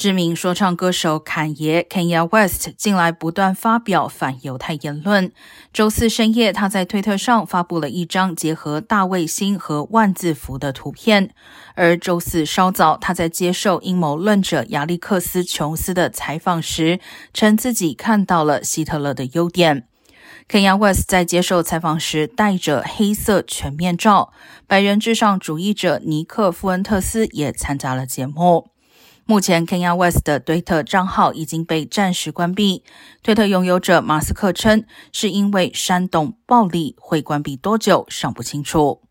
知名说唱歌手坎爷 Kanye West 近来不断发表反犹太言论。周四深夜，他在推特上发布了一张结合大卫星和万字符的图片。而周四稍早，他在接受阴谋论者亚历克斯·琼斯的采访时，称自己看到了希特勒的优点。Kanye West 在接受采访时戴着黑色全面罩。白人至上主义者尼克·富恩特斯也参加了节目。目前，Kenya West 的推特账号已经被暂时关闭。推特拥有者马斯克称，是因为煽动暴力，会关闭多久尚不清楚。